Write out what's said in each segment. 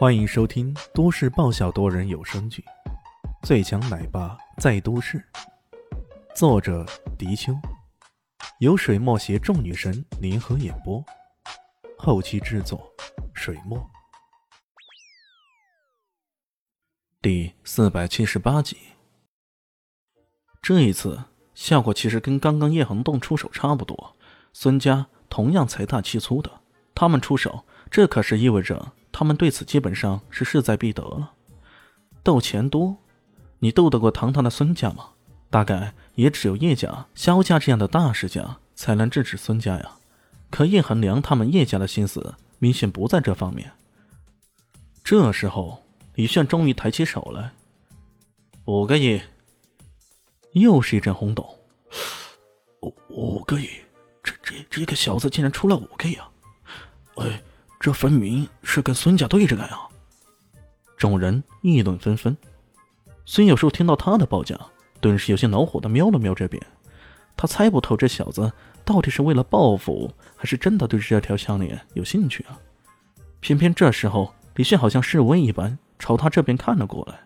欢迎收听都市爆笑多人有声剧《最强奶爸在都市》，作者：迪秋，由水墨携众女神联合演播，后期制作：水墨。第四百七十八集，这一次效果其实跟刚刚叶恒栋出手差不多，孙家同样财大气粗的，他们出手，这可是意味着。他们对此基本上是势在必得了。斗钱多，你斗得过堂堂的孙家吗？大概也只有叶家、萧家这样的大世家才能制止孙家呀。可叶恒良他们叶家的心思明显不在这方面。这时候，李炫终于抬起手来，五个亿。又是一阵轰动。五五个亿，这这这个小子竟然出了五个亿啊！哎。这分明是跟孙家对着干呀！众人议论纷纷。孙有树听到他的报价，顿时有些恼火的瞄了瞄这边。他猜不透这小子到底是为了报复，还是真的对这条项链有兴趣啊！偏偏这时候，李炫好像示威一般朝他这边看了过来，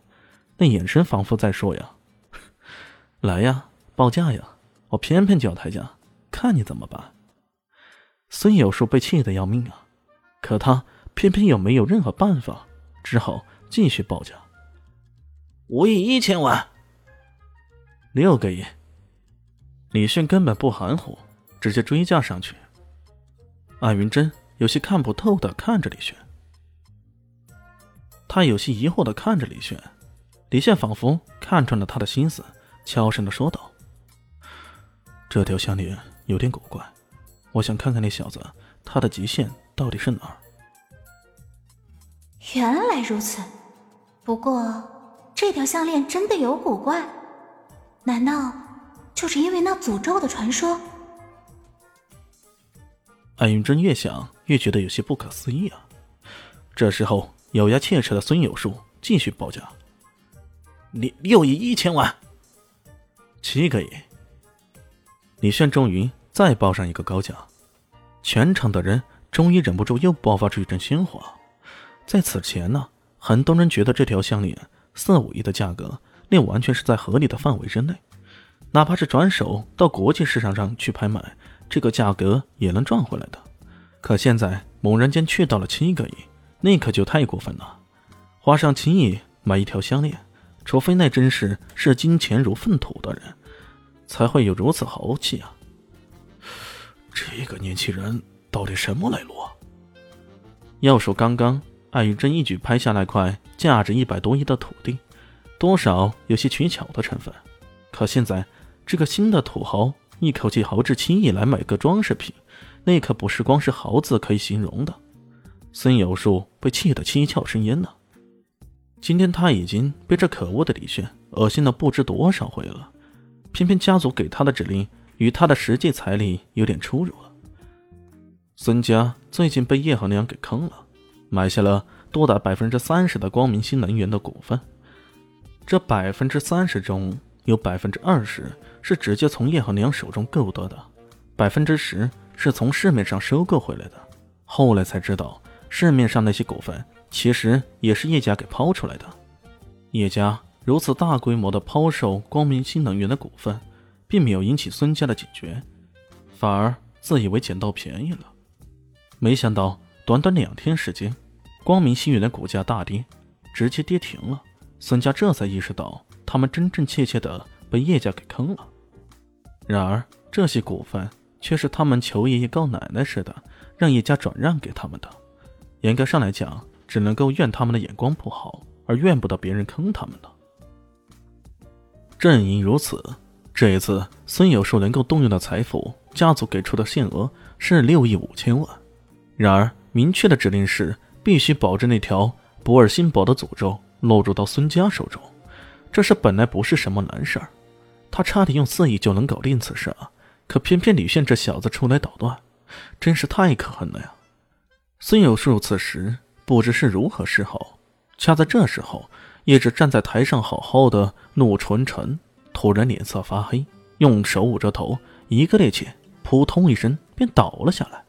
那眼神仿佛在说呀：“ 来呀，报价呀！我偏偏就要抬价，看你怎么办！”孙有树被气得要命啊！可他偏偏又没有任何办法，只好继续报价：五亿一千万，六个亿。李迅根本不含糊，直接追价上去。艾云珍有些看不透的看着李炫，他有些疑惑的看着李炫，李炫仿佛看穿了他的心思，悄声的说道：“这条项链有点古怪，我想看看那小子他的极限。”到底是哪儿？原来如此，不过这条项链真的有古怪，难道就是因为那诅咒的传说？安云真越想越觉得有些不可思议啊！这时候，咬牙切齿的孙有树继续报价：你六亿一千万，七个亿。李炫终于再报上一个高价，全场的人。终于忍不住又爆发出一阵鲜花。在此前呢，很多人觉得这条项链四五亿的价格，那完全是在合理的范围之内，哪怕是转手到国际市场上去拍卖，这个价格也能赚回来的。可现在猛然间去到了七个亿，那可就太过分了。花上七亿买一条项链，除非那真是视金钱如粪土的人，才会有如此豪气啊！这个年轻人。到底什么来路？要说刚刚艾玉珍一举拍下那块价值一百多亿的土地，多少有些取巧的成分。可现在这个新的土豪一口气豪掷七亿来买个装饰品，那可不是光是豪字可以形容的。孙有树被气得七窍生烟呢。今天他已经被这可恶的李炫恶心了不知多少回了，偏偏家族给他的指令与他的实际财力有点出入了。孙家最近被叶恒良给坑了，买下了多达百分之三十的光明新能源的股份。这百分之三十中有百分之二十是直接从叶恒良手中购得的，百分之十是从市面上收购回来的。后来才知道，市面上那些股份其实也是叶家给抛出来的。叶家如此大规模的抛售光明新能源的股份，并没有引起孙家的警觉，反而自以为捡到便宜了。没想到，短短两天时间，光明新源的股价大跌，直接跌停了。孙家这才意识到，他们真真切切的被叶家给坑了。然而，这些股份却是他们求爷爷告奶奶似的，让叶家转让给他们的。严格上来讲，只能够怨他们的眼光不好，而怨不得别人坑他们的。正因如此，这一次孙有树能够动用的财富，家族给出的限额是六亿五千万。然而，明确的指令是必须保证那条博尔辛堡的诅咒落入到孙家手中。这事本来不是什么难事儿，他差点用四亿就能搞定此事啊！可偏偏李炫这小子出来捣乱，真是太可恨了呀！孙有树此时不知是如何是好。恰在这时候，叶芷站在台上好好的怒沉沉，突然脸色发黑，用手捂着头，一个趔趄，扑通一声便倒了下来。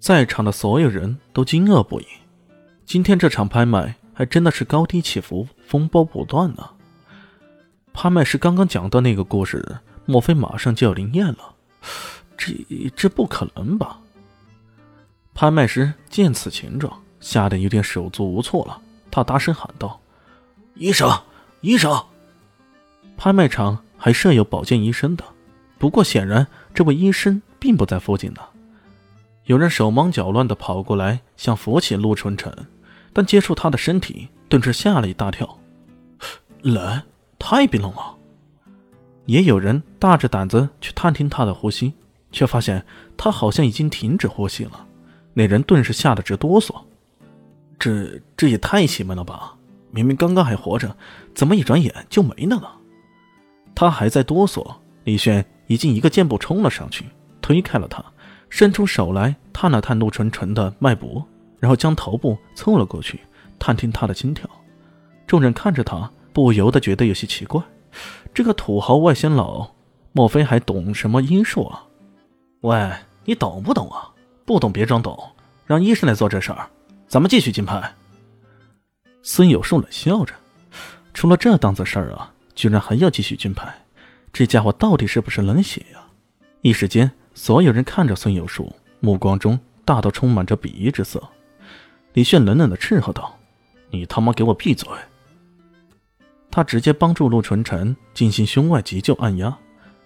在场的所有人都惊愕不已，今天这场拍卖还真的是高低起伏，风波不断呢。拍卖师刚刚讲的那个故事，莫非马上就要灵验了？这这不可能吧？拍卖师见此情状，吓得有点手足无措了。他大声喊道：“医生，医生！”拍卖场还设有保健医生的，不过显然这位医生并不在附近呢。有人手忙脚乱地跑过来，想扶起陆春晨，但接触他的身体，顿时吓了一大跳，冷，太冰冷了。也有人大着胆子去探听他的呼吸，却发现他好像已经停止呼吸了。那人顿时吓得直哆嗦，这这也太邪门了吧！明明刚刚还活着，怎么一转眼就没了呢？他还在哆嗦，李炫已经一个箭步冲了上去，推开了他，伸出手来探了探陆晨晨的脉搏，然后将头部凑了过去，探听他的心跳。众人看着他，不由得觉得有些奇怪：这个土豪外仙佬，莫非还懂什么医术啊？喂，你懂不懂啊？不懂别装懂，让医生来做这事儿，咱们继续竞拍。孙有树冷笑着：“出了这档子事儿啊！”居然还要继续竞拍，这家伙到底是不是冷血呀？一时间，所有人看着孙有树，目光中大都充满着鄙夷之色。李炫冷冷的斥喝道：“你他妈给我闭嘴！”他直接帮助陆纯晨进行胸外急救按压，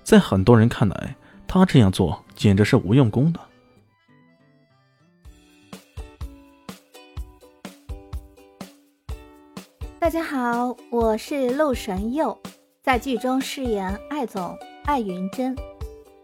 在很多人看来，他这样做简直是无用功的。大家好，我是陆神佑，在剧中饰演艾总艾云珍。